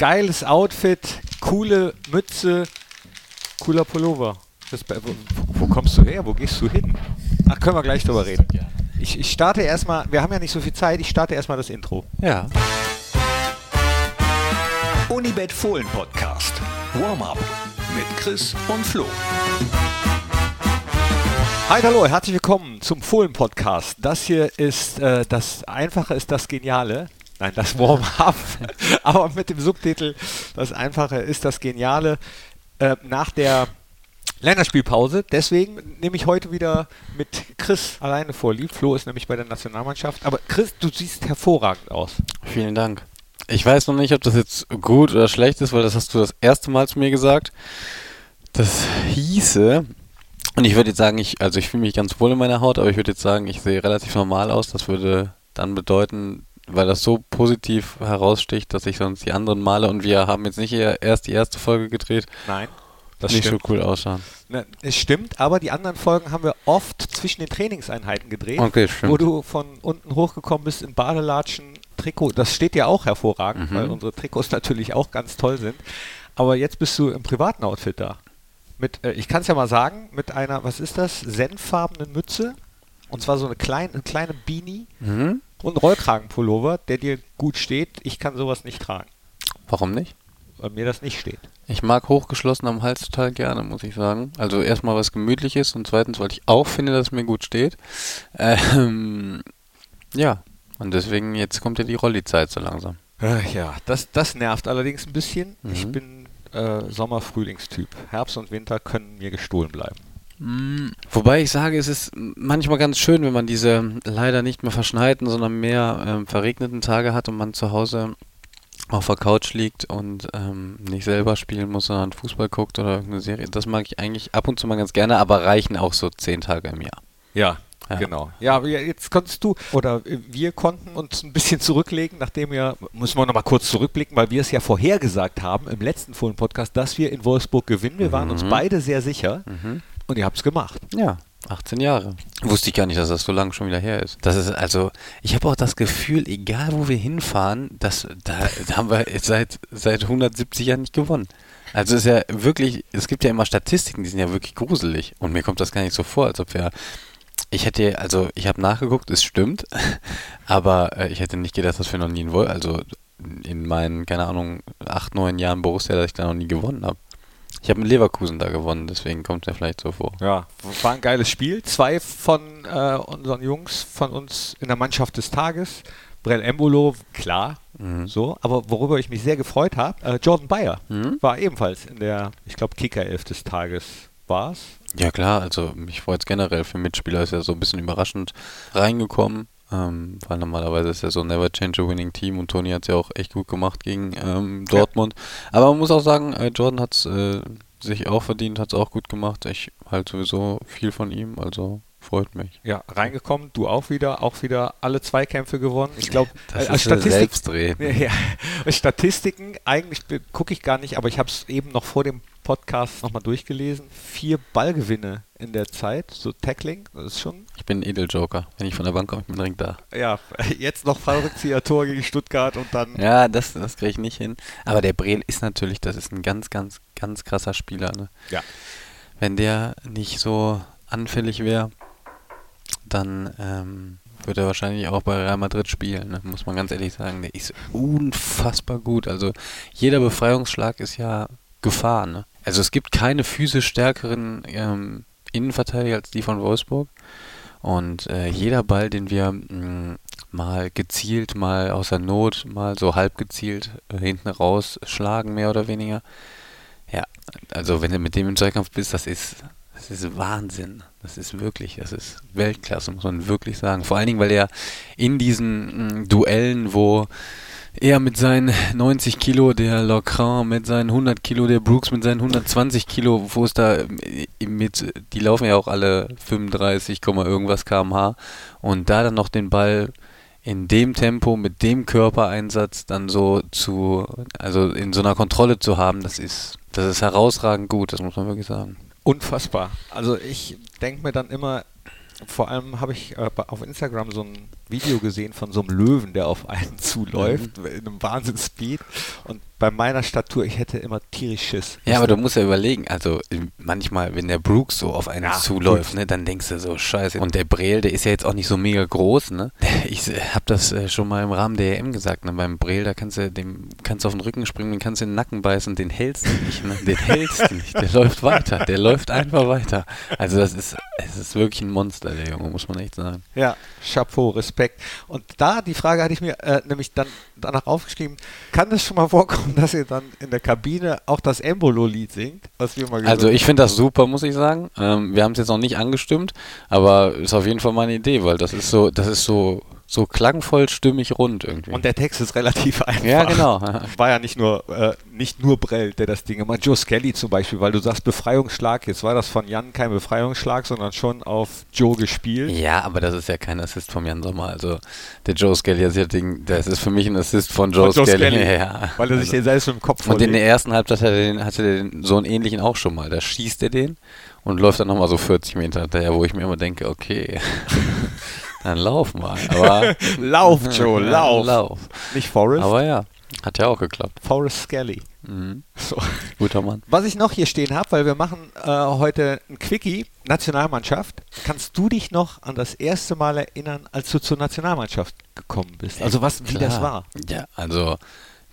geiles Outfit, coole Mütze, cooler Pullover. Das, wo, wo kommst du her? Wo gehst du hin? Ach, können wir gleich drüber reden. Ich, ich starte erstmal, wir haben ja nicht so viel Zeit, ich starte erstmal das Intro. Ja. Unibet Fohlen Podcast. Warm-up mit Chris und Flo. Hi, hallo, herzlich willkommen zum Fohlen Podcast. Das hier ist äh, das Einfache ist das Geniale. Nein, das Warm-up. Aber mit dem Subtitel Das Einfache ist das Geniale. Äh, nach der Länderspielpause. Deswegen nehme ich heute wieder mit Chris alleine vorlieb. Flo ist nämlich bei der Nationalmannschaft. Aber Chris, du siehst hervorragend aus. Vielen Dank. Ich weiß noch nicht, ob das jetzt gut oder schlecht ist, weil das hast du das erste Mal zu mir gesagt. Das hieße, und ich würde jetzt sagen, ich, also ich fühle mich ganz wohl in meiner Haut, aber ich würde jetzt sagen, ich sehe relativ normal aus. Das würde dann bedeuten, weil das so positiv heraussticht, dass ich sonst die anderen Male und wir haben jetzt nicht erst die erste Folge gedreht. Nein. Das nicht stimmt. so cool ausschauen. Ne, es stimmt, aber die anderen Folgen haben wir oft zwischen den Trainingseinheiten gedreht, okay, wo du von unten hochgekommen bist in Badelatschen, Trikot. Das steht ja auch hervorragend, mhm. weil unsere Trikots natürlich auch ganz toll sind. Aber jetzt bist du im privaten Outfit da. Mit, äh, ich kann es ja mal sagen, mit einer, was ist das, senffarbenen Mütze. Und zwar so eine kleine, eine kleine Beanie mhm. Und Rollkragenpullover, der dir gut steht. Ich kann sowas nicht tragen. Warum nicht? Weil mir das nicht steht. Ich mag hochgeschlossen am Hals total gerne, muss ich sagen. Also erstmal was gemütliches und zweitens, weil ich auch finde, dass es mir gut steht. Ähm, ja, und deswegen, jetzt kommt ja die Rolli-Zeit so langsam. Äh, ja, das, das nervt allerdings ein bisschen. Mhm. Ich bin äh, Sommer-Frühlingstyp. Herbst und Winter können mir gestohlen bleiben. Mhm. Wobei ich sage, es ist manchmal ganz schön, wenn man diese leider nicht mehr verschneiten, sondern mehr äh, verregneten Tage hat und man zu Hause auf der Couch liegt und ähm, nicht selber spielen muss, sondern Fußball guckt oder irgendeine Serie. Das mag ich eigentlich ab und zu mal ganz gerne, aber reichen auch so zehn Tage im Jahr. Ja, ja. Genau. Ja, jetzt konntest du oder wir konnten uns ein bisschen zurücklegen, nachdem wir, müssen wir nochmal kurz zurückblicken, weil wir es ja vorhergesagt haben im letzten Fohlen-Podcast, dass wir in Wolfsburg gewinnen. Wir waren uns mhm. beide sehr sicher mhm. Und ihr habt es gemacht. Ja. 18 Jahre. Wusste ich gar nicht, dass das so lange schon wieder her ist. Das ist also, ich habe auch das Gefühl, egal wo wir hinfahren, dass, da, da haben wir seit, seit 170 Jahren nicht gewonnen. Also es ist ja wirklich, es gibt ja immer Statistiken, die sind ja wirklich gruselig. Und mir kommt das gar nicht so vor, als ob wir. Ich hätte, also ich habe nachgeguckt, es stimmt, aber äh, ich hätte nicht gedacht, dass wir noch nie in Woll, also in meinen, keine Ahnung, acht, neun Jahren Borussia, dass ich da noch nie gewonnen habe. Ich habe mit Leverkusen da gewonnen, deswegen kommt er vielleicht so vor. Ja, war ein geiles Spiel. Zwei von äh, unseren Jungs von uns in der Mannschaft des Tages. Brell Embolo, klar, mhm. so. Aber worüber ich mich sehr gefreut habe, äh, Jordan Bayer mhm. war ebenfalls in der, ich glaube, Kicker-Elf des Tages war es. Ja klar, also mich freut es generell für Mitspieler, ist ja so ein bisschen überraschend reingekommen. Ähm, weil normalerweise ist ja so Never Change a Winning Team und Tony hat es ja auch echt gut gemacht gegen ähm, Dortmund. Ja. Aber man muss auch sagen, äh, Jordan hat es äh, sich auch verdient, hat es auch gut gemacht. Ich halte sowieso viel von ihm, also freut mich. Ja, reingekommen, du auch wieder, auch wieder alle Zweikämpfe gewonnen. Ich glaube, das äh, ist Statistik, Selbstdreh. Ja, Statistiken, eigentlich gucke ich gar nicht, aber ich habe es eben noch vor dem Podcast nochmal durchgelesen. Vier Ballgewinne in der Zeit, so Tackling, das ist schon. Ich bin ein Edeljoker. Wenn ich von der Bank komme, ich bin direkt da. Ja, jetzt noch Fallrückzieher-Tor gegen Stuttgart und dann. Ja, das, das kriege ich nicht hin. Aber der Breel ist natürlich, das ist ein ganz, ganz, ganz krasser Spieler. Ne? Ja. Wenn der nicht so anfällig wäre, dann ähm, würde er wahrscheinlich auch bei Real Madrid spielen, ne? muss man ganz ehrlich sagen. Der ist unfassbar gut. Also jeder Befreiungsschlag ist ja Gefahr. Ne? Also es gibt keine physisch stärkeren ähm, Innenverteidiger als die von Wolfsburg. Und äh, jeder Ball, den wir mh, mm, mal gezielt, mal aus der Not, mal so halb gezielt äh, hinten raus schlagen, mehr oder weniger. Ja, also wenn du mit dem im Zweikampf bist, das ist, das ist Wahnsinn. Das ist wirklich, das ist Weltklasse, muss man wirklich sagen. Vor allen Dingen, weil er in diesen mh, mm, Duellen, wo er mit seinen 90 Kilo, der Locran mit seinen 100 Kilo, der Brooks mit seinen 120 Kilo, wo es da äh, mit, die laufen ja auch alle 35, irgendwas kmh und da dann noch den Ball in dem Tempo, mit dem Körpereinsatz dann so zu, also in so einer Kontrolle zu haben, das ist, das ist herausragend gut, das muss man wirklich sagen. Unfassbar. Also ich denke mir dann immer, vor allem habe ich äh, auf Instagram so ein Video gesehen von so einem Löwen, der auf einen zuläuft, Mhm. in einem Wahnsinnsspeed. Und bei meiner Statur, ich hätte immer tierisch Schiss. Ja, aber du musst ja überlegen, also ähm, manchmal, wenn der Brooks so auf einen Ja, zuläuft, ne, dann denkst du so, scheiße. Und der Breel, der ist ja jetzt auch nicht so mega groß, ne? Ich äh, hab das äh, schon mal im Rahmen der EM gesagt, ne? Beim Breel, da kannst du dem kannst du auf den Rücken springen, den kannst du in den Nacken beißen, den hältst du nicht, ne? Den hältst du nicht. Der läuft weiter, der läuft einfach weiter. Also das ist, es ist wirklich ein Monster, der Junge, muss man echt sagen. Ja, Chapeau, Respekt. Und da, die Frage hatte ich mir äh, nämlich dann danach aufgeschrieben, kann es schon mal vorkommen, dass ihr dann in der Kabine auch das Embolo-Lied singt, was wir mal Also gesungen ich finde das super, muss ich sagen. Ähm, wir haben es jetzt noch nicht angestimmt, aber ist auf jeden Fall meine Idee, weil das ist so, das ist so, so klangvoll, stimmig, rund irgendwie. Und der Text ist relativ einfach. ja, genau. War ja nicht nur, äh, nicht nur Brell, der das Ding gemacht Joe Skelly zum Beispiel, weil du sagst Befreiungsschlag, jetzt war das von Jan kein Befreiungsschlag, sondern schon auf Joe gespielt. Ja, aber das ist ja kein Assist vom Jan Sommer. Also der Joe Skelly, das, ist ja Ding, das ist für mich ein Assist von Joe, Von Joe Skelly. Skelly, Ja, Weil er sich also. den selbst im Kopf Und in der vorlegt. ersten Halbzeit hatte, den, hatte den, so einen ähnlichen auch schon mal. Da schießt er den und läuft dann nochmal so 40 Meter hinterher, wo ich mir immer denke, okay, dann lauf mal. Aber Lauf, Joe, Ja, lauf. lauf. Nicht Forrest, Aber ja, hat ja auch geklappt. Forrest Skelly. Mhm. So. Guter Mann. Was ich noch hier stehen habe, weil wir machen äh, heute ein Quickie, Nationalmannschaft. Kannst du dich noch an das erste Mal erinnern, als du zur Nationalmannschaft gekommen bist? Also was, wie das war? Ja, also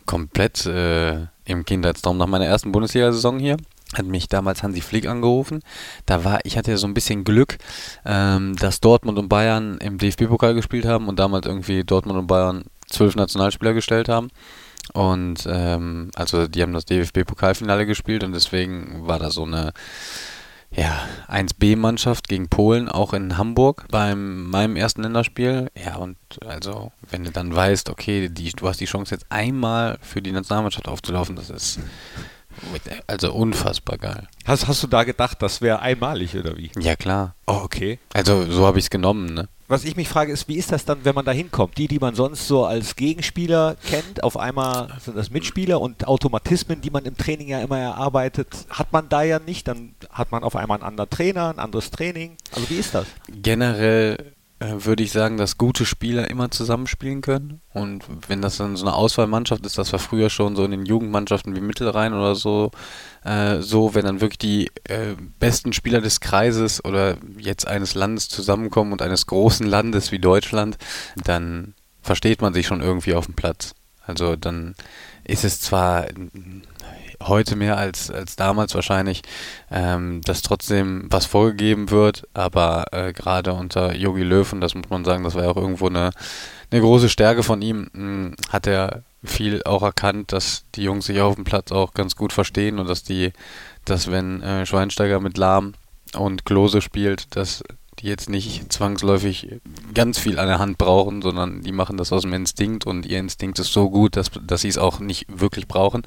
komplett äh, im Kindheitstraum. Nach meiner ersten Bundesliga-Saison hier hat mich damals Hansi Flick angerufen. Da war, ich hatte ja so ein bisschen Glück, ähm, dass Dortmund und Bayern im DFB-Pokal gespielt haben und damals irgendwie Dortmund und Bayern zwölf Nationalspieler gestellt haben. Und ähm, also die haben das DFB-Pokalfinale gespielt und deswegen war da so eine ja, 1B-Mannschaft gegen Polen, auch in Hamburg beim meinem ersten Länderspiel. Ja, und also, wenn du dann weißt, okay, die, du hast die Chance jetzt einmal für die Nationalmannschaft aufzulaufen, das ist also unfassbar geil. Hast, hast du da gedacht, das wäre einmalig oder wie? Ja, klar. Oh, okay. Also, so habe ich es genommen, ne? Was ich mich frage, ist, wie ist das dann, wenn man da hinkommt? Die, die man sonst so als Gegenspieler kennt, auf einmal sind das Mitspieler und Automatismen, die man im Training ja immer erarbeitet, hat man da ja nicht. Dann hat man auf einmal einen anderen Trainer, ein anderes Training. Also wie ist das? Generell würde ich sagen, dass gute Spieler immer zusammenspielen können. Und wenn das dann so eine Auswahlmannschaft ist, das war früher schon so in den Jugendmannschaften wie Mittelrhein oder so, äh, so, wenn dann wirklich die äh, besten Spieler des Kreises oder jetzt eines Landes zusammenkommen und eines großen Landes wie Deutschland, dann versteht man sich schon irgendwie auf dem Platz. Also dann ist es zwar heute mehr als, als damals wahrscheinlich, ähm, dass trotzdem was vorgegeben wird, aber äh, gerade unter Yogi Löw, und das muss man sagen, das war ja auch irgendwo eine, eine große Stärke von ihm, mh, hat er viel auch erkannt, dass die Jungs sich auf dem Platz auch ganz gut verstehen und dass die, dass wenn äh, Schweinsteiger mit Lahm und Klose spielt, dass die jetzt nicht zwangsläufig ganz viel an der Hand brauchen, sondern die machen das aus dem Instinkt und ihr Instinkt ist so gut, dass, dass sie es auch nicht wirklich brauchen.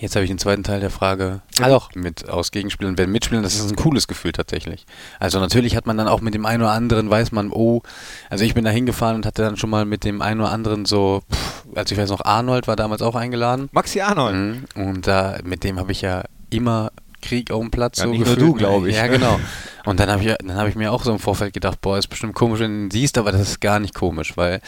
Jetzt habe ich den zweiten Teil der Frage. Ah doch, mit aus Gegenspielern werden mitspielen, das ist ein cooles Gefühl tatsächlich. Also natürlich hat man dann auch mit dem einen oder anderen, weiß man, oh, also ich bin da hingefahren und hatte dann schon mal mit dem einen oder anderen so, pff, also ich weiß noch, Arnold war damals auch eingeladen. Maxi Arnold. Mhm. Und da, mit dem habe ich ja immer Krieg auf dem Platz Ja, so nicht nur gefühlt. du, glaub ich, Ja, ne? genau. Und dann habe ich, dann habe ich mir auch so im Vorfeld gedacht, boah, ist bestimmt komisch, wenn du ihn siehst, aber das ist gar nicht komisch, weil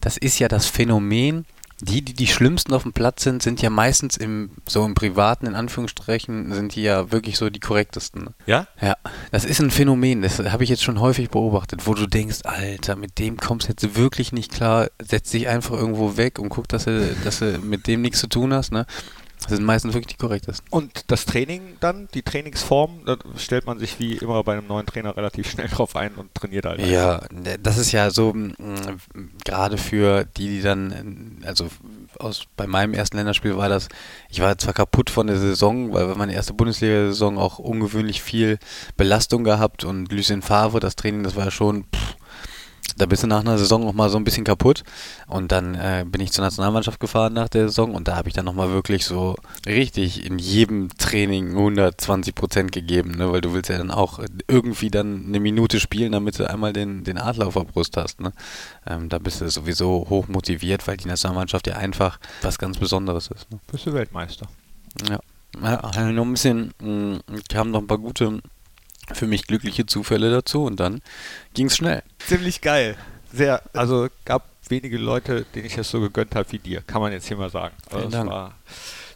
das ist ja das Phänomen, die, die die schlimmsten auf dem Platz sind, sind ja meistens im, so im Privaten, in Anführungsstrichen, sind die ja wirklich so die korrektesten. Ja? Ja, das ist ein Phänomen, das habe ich jetzt schon häufig beobachtet, wo du denkst, Alter, mit dem kommst du jetzt wirklich nicht klar, setz dich einfach irgendwo weg und guck, dass du, dass du mit dem nichts zu tun hast, ne? Das sind meistens wirklich die korrektesten. Und das Training dann, die Trainingsform, da stellt man sich wie immer bei einem neuen Trainer relativ schnell drauf ein und trainiert halt. Ja, das ist ja so mh, gerade für die, die dann, äh, also aus bei meinem ersten Länderspiel war das, ich war zwar kaputt von der Saison, weil meine erste Bundesliga-Saison auch ungewöhnlich viel Belastung gehabt und Lucien Favre, das Training, das war ja schon, pff, da bist du nach einer Saison noch mal so ein bisschen kaputt und dann äh, bin ich zur Nationalmannschaft gefahren nach der Saison und da habe ich dann noch mal wirklich so richtig in jedem Training 120 Prozent gegeben, ne? weil du willst ja dann auch irgendwie dann eine Minute spielen, damit du einmal den, den Adler auf der Brust hast. Ne? Ähm, da bist du sowieso hoch motiviert, weil die Nationalmannschaft ja einfach was ganz Besonderes ist. Ne? Bist du Weltmeister. Ja, ja noch ein bisschen, mh, kamen noch ein paar gute, für mich glückliche Zufälle dazu und dann ging es schnell. Ziemlich geil. sehr, also gab wenige Leute, denen ich das so gegönnt habe wie dir, kann man jetzt hier mal sagen. Also Vielen Dank.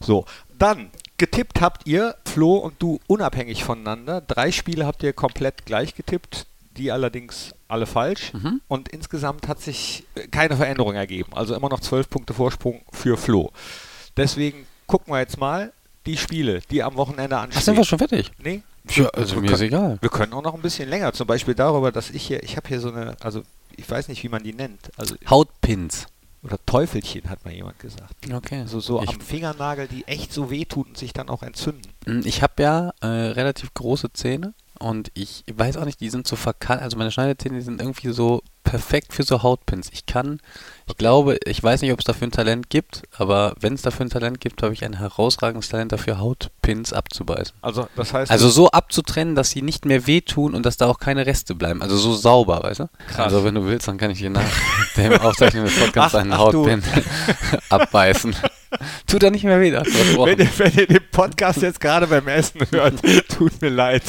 so. Dann getippt habt ihr, Flo und du, unabhängig voneinander. Drei Spiele habt ihr komplett gleich getippt, die allerdings alle falsch. Mhm. Und insgesamt hat sich äh, keine Veränderung ergeben. Also immer noch zwölf Punkte Vorsprung für Flo. Deswegen gucken wir jetzt mal die Spiele, die am Wochenende Ach, anstehen. sind wir schon fertig? Nee, Ja, also Wir mir ist können- egal. wir können auch noch ein bisschen länger. Zum Beispiel darüber, dass ich hier, ich habe hier so eine, also ich weiß nicht, wie man die nennt. Also, Hautpins. oder Teufelchen, hat mal jemand gesagt. Okay. Also so ich, am Fingernagel, die echt so wehtun und sich dann auch entzünden. Mm, Ich habe ja äh, relativ große Zähne und ich weiß auch nicht, die sind so verkannt, also meine Schneidezähne, die sind irgendwie so perfekt für so Hautpins. Ich kann, ich glaube, ich weiß nicht, ob es dafür ein Talent gibt, aber wenn es dafür ein Talent gibt, habe ich ein herausragendes Talent dafür, Hautpins abzubeißen. Also das heißt, Also so abzutrennen, dass sie nicht mehr wehtun und dass da auch keine Reste bleiben. Also so sauber, weißt du? Krass. Also wenn du willst, dann kann ich dir nach dem Aufzeichnen des Podcasts einen ach. Hautpin abbeißen. Tut doch nicht mehr weh, wenn ihr, wenn ihr den Podcast jetzt gerade beim Essen hört, tut mir leid.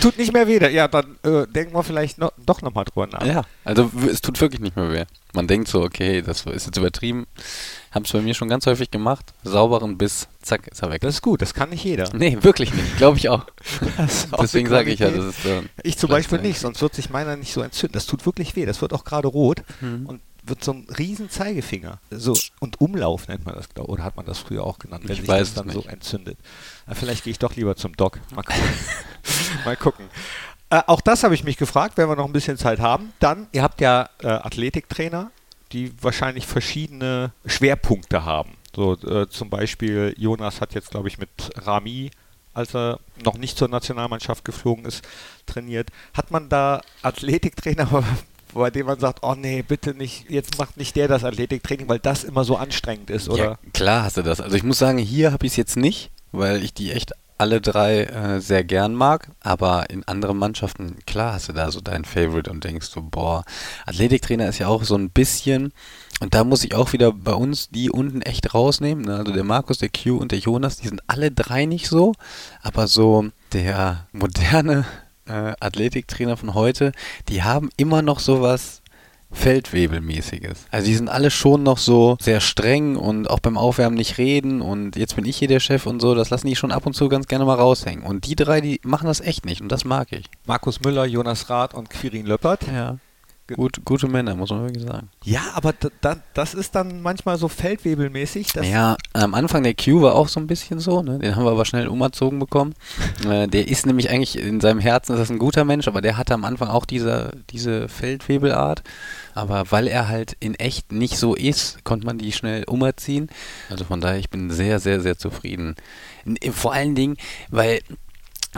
tut nicht mehr weh. Ja, dann äh, denken wir vielleicht noch, doch nochmal drüber nach. Ja, also es tut wirklich nicht mehr weh. Man denkt so, okay, das ist jetzt übertrieben. Haben es bei mir schon ganz häufig gemacht. Sauberen Biss, zack, ist er weg. Das ist gut, das kann nicht jeder. nee, wirklich nicht. Glaube ich auch. Auch Deswegen sage ich ja, das ist äh, Ich zum Beispiel nicht, sonst wird sich meiner nicht so entzünden. Das tut wirklich weh. Das wird auch gerade rot Mhm. und wird so ein riesen Zeigefinger. So, und Umlauf nennt man das, glaub- oder hat man das früher auch genannt, wenn Ich sich weiß das dann so nicht. entzündet. Na, vielleicht gehe ich doch lieber zum Doc. Mal gucken. Mal gucken. Äh, auch das habe ich mich gefragt, wenn wir noch ein bisschen Zeit haben. Dann, ihr habt ja äh, Athletiktrainer, die wahrscheinlich verschiedene Schwerpunkte haben. So äh, zum Beispiel Jonas hat jetzt, glaube ich, mit Rami, als er noch nicht zur Nationalmannschaft geflogen ist, trainiert. Hat man da Athletiktrainer, bei dem man sagt, oh nee, bitte nicht, jetzt macht nicht der das Athletiktraining, weil das immer so anstrengend ist, oder? Ja, klar hast du das. Also ich muss sagen, hier habe ich es jetzt nicht, weil ich die echt alle drei äh, sehr gern mag. Aber in anderen Mannschaften, klar hast du da so dein Favorite und denkst so, boah, Athletiktrainer ist ja auch so ein bisschen, und da muss ich auch wieder bei uns die unten echt rausnehmen. Ne? Also der Markus, der Q und der Jonas, die sind alle drei nicht so, aber so der moderne äh, Athletiktrainer von heute, die haben immer noch sowas Feldwebelmäßiges. Also die sind alle schon noch so sehr streng und auch beim Aufwärmen nicht reden und jetzt bin ich hier der Chef und so, das lassen die schon ab und zu ganz gerne mal raushängen. Und die drei, die machen das echt nicht und das mag ich. Markus Müller, Jonas Rath und Quirin Löppert. Ja. Gut, gute Männer, muss man wirklich sagen. Ja, aber da, da, das ist dann manchmal so feldwebelmäßig. Ja, am Anfang der Q war auch so ein bisschen so, ne? den haben wir aber schnell umerzogen bekommen. äh, der ist nämlich eigentlich in seinem Herzen ist das ein guter Mensch, aber der hatte am Anfang auch diese, diese Feldwebelart. Aber weil er halt in echt nicht so ist, konnte man die schnell umerziehen. Also von daher, ich bin sehr, sehr, sehr zufrieden. Vor allen Dingen, weil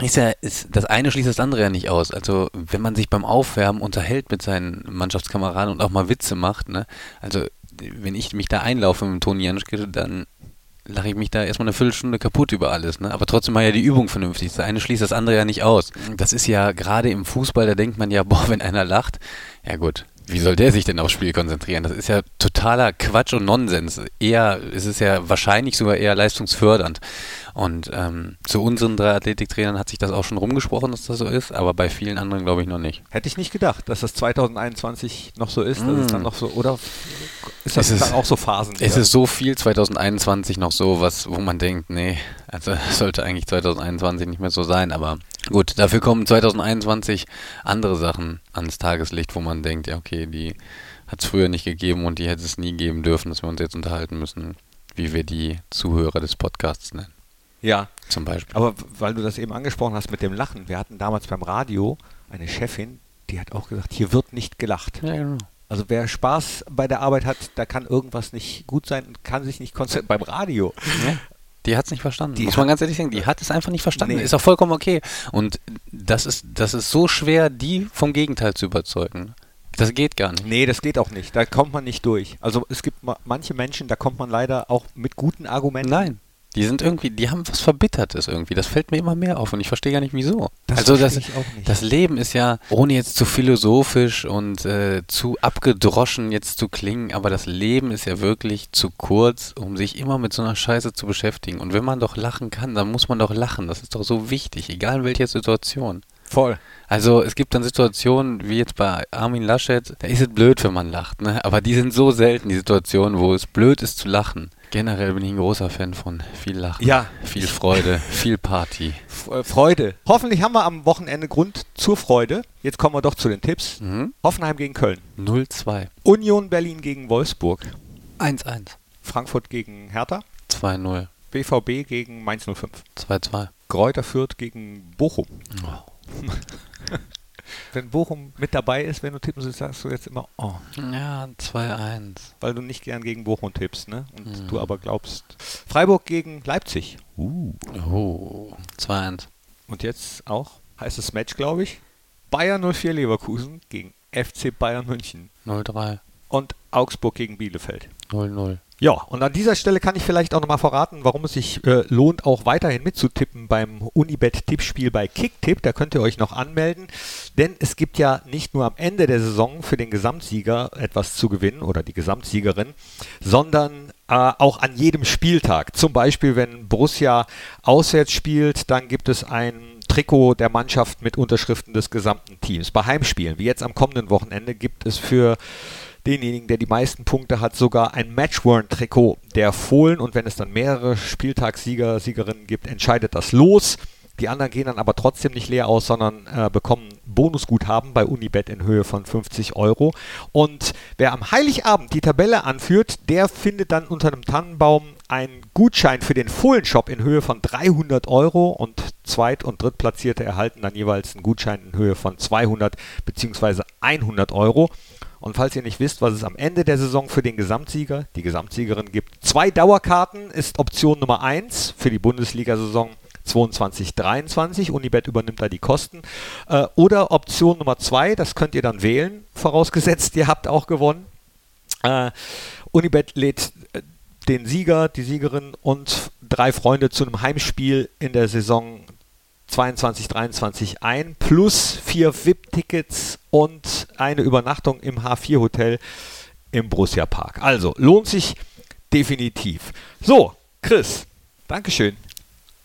ist ja, ist, das eine schließt das andere ja nicht aus. Also, wenn man sich beim Aufwärmen unterhält mit seinen Mannschaftskameraden und auch mal Witze macht, ne? Also, wenn ich mich da einlaufe mit Toni Janschke, dann lache ich mich da erstmal eine Viertelstunde kaputt über alles, ne? Aber trotzdem war ja die Übung vernünftig. Das eine schließt das andere ja nicht aus. Das ist ja gerade im Fußball, da denkt man ja, boah, wenn einer lacht, ja gut, wie soll der sich denn aufs Spiel konzentrieren? Das ist ja totaler Quatsch und Nonsens. Eher, es ist ja wahrscheinlich sogar eher leistungsfördernd. Und ähm, zu unseren drei Athletiktrainern hat sich das auch schon rumgesprochen, dass das so ist, aber bei vielen anderen glaube ich noch nicht. Hätte ich nicht gedacht, dass das 2021 noch so ist, dass es Mm. dann noch so, oder ist das Es ist- dann auch so Phasen? Es ist so viel 2021 noch so, was, wo man denkt, nee, also sollte eigentlich 2021 nicht mehr so sein, aber gut, dafür kommen 2021 andere Sachen ans Tageslicht, wo man denkt, ja okay, die hat es früher nicht gegeben und die hätte es nie geben dürfen, dass wir uns jetzt unterhalten müssen, wie wir die Zuhörer des Podcasts nennen, ja, zum Beispiel. aber weil du das eben angesprochen hast mit dem Lachen, wir hatten damals beim Radio eine Chefin, die hat auch gesagt, hier wird nicht gelacht. ja, genau. Also wer Spaß bei der Arbeit hat, da kann irgendwas nicht gut sein und kann sich nicht konzentrieren. Beim Radio. Ja. Die hat es nicht verstanden. Die Muss hat- man ganz ehrlich sagen, die hat es einfach nicht verstanden. Nee. Ist auch vollkommen okay. Und das ist, das ist so schwer, die vom Gegenteil zu überzeugen. Das geht gar nicht. Nee, das geht auch nicht. Da kommt man nicht durch. Also es gibt ma manche Menschen, da kommt man leider auch mit guten Argumenten. Nein. Die sind irgendwie, die haben was Verbittertes irgendwie. Das fällt mir immer mehr auf und ich verstehe gar nicht wieso. Das also das, verstehe ich auch nicht. das Leben ist ja, ohne jetzt zu philosophisch und äh, zu abgedroschen jetzt zu klingen, aber das Leben ist ja wirklich zu kurz, um sich immer mit so einer Scheiße zu beschäftigen. Und wenn man doch lachen kann, dann muss man doch lachen. Das ist doch so wichtig, egal in welcher Situation. Voll. Also es gibt dann Situationen, wie jetzt bei Armin Laschet, da ist es blöd, wenn man lacht, ne? Aber die sind so selten, die Situationen, wo es blöd ist zu lachen. Generell bin ich ein großer Fan von viel Lachen, Ja. viel Freude, viel Party. Äh, Freude. Hoffentlich haben wir am Wochenende Grund zur Freude. Jetzt kommen wir doch zu den Tipps. Mhm. Hoffenheim gegen Köln. 0-2. Union Berlin gegen Wolfsburg. 1-1. Frankfurt gegen Hertha. 2-0. BVB gegen Mainz 05. 2-2. Kräuter Fürth gegen Bochum. Oh. Wenn Bochum mit dabei ist, wenn du tippen sollst, sagst du jetzt immer, oh, Ja, 2-1. weil du nicht gern gegen Bochum tippst, ne? Und Mhm. du aber glaubst. Freiburg gegen Leipzig. Uh. Oh. 2-1. Und jetzt auch heißes Match, glaube ich. Bayern 04 Leverkusen gegen FC Bayern München. 0-3. Und Augsburg gegen Bielefeld. 0-0. Ja, und an dieser Stelle kann ich vielleicht auch nochmal verraten, warum es sich äh, lohnt, auch weiterhin mitzutippen beim Unibet-Tippspiel bei Kicktipp. Da könnt ihr euch noch anmelden, denn es gibt ja nicht nur am Ende der Saison für den Gesamtsieger etwas zu gewinnen oder die Gesamtsiegerin, sondern äh, auch an jedem Spieltag. Zum Beispiel, wenn Borussia auswärts spielt, dann gibt es ein Trikot der Mannschaft mit Unterschriften des gesamten Teams. Bei Heimspielen, wie jetzt am kommenden Wochenende, gibt es für denjenigen, der die meisten Punkte hat, sogar ein Matchworn-Trikot der Fohlen. Und wenn es dann mehrere Spieltagssieger, Siegerinnen gibt, entscheidet das los. Die anderen gehen dann aber trotzdem nicht leer aus, sondern äh, bekommen Bonusguthaben bei Unibet in Höhe von 50 Euro. Und wer am Heiligabend die Tabelle anführt, der findet dann unter einem Tannenbaum einen Gutschein für den Fohlenshop in Höhe von 300 Euro und Zweit- und Drittplatzierte erhalten dann jeweils einen Gutschein in Höhe von 200 bzw. 100 Euro. Und falls ihr nicht wisst, was es am Ende der Saison für den Gesamtsieger, die Gesamtsiegerin gibt, zwei Dauerkarten ist Option Nummer 1 für die Bundesliga-Saison 22-23. Unibet übernimmt da die Kosten. Äh, oder Option Nummer 2, das könnt ihr dann wählen, vorausgesetzt ihr habt auch gewonnen. Äh, Unibet lädt äh, den Sieger, die Siegerin und drei Freunde zu einem Heimspiel in der Saison 22, 23 ein, plus vier VIP-Tickets und eine Übernachtung im H4-Hotel im Borussia Park. Also lohnt sich definitiv. So, Chris, Dankeschön.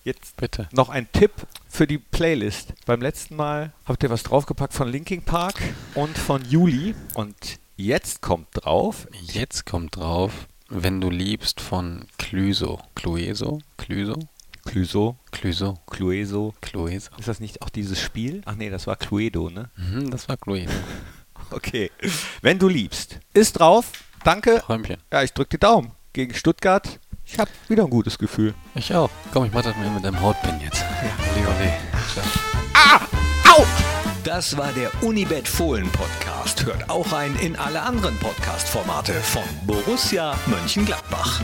Jetzt Bitte. noch ein Tipp für die Playlist. Beim letzten Mal habt ihr was draufgepackt von Linkin Park und von Juli. Und jetzt kommt drauf, Jetzt kommt drauf, wenn du liebst von Clueso. Clueso? Clueso? Clueso, Clueso. Clueso. Clueso. Ist das nicht auch dieses Spiel? Ach nee, das war Cluedo, ne? Mhm, das war Clueso. Okay. Wenn du liebst. Ist drauf. Danke. Träumchen. Ja, ich drück die Daumen. Gegen Stuttgart. Ich habe wieder ein gutes Gefühl. Ich auch. Komm, ich mach das mal mit deinem Hautpin jetzt. Ja. Ole, ole. Ciao. Das war der Unibet Fohlen Podcast. Hört auch rein in alle anderen Podcast-Formate von Borussia Mönchengladbach.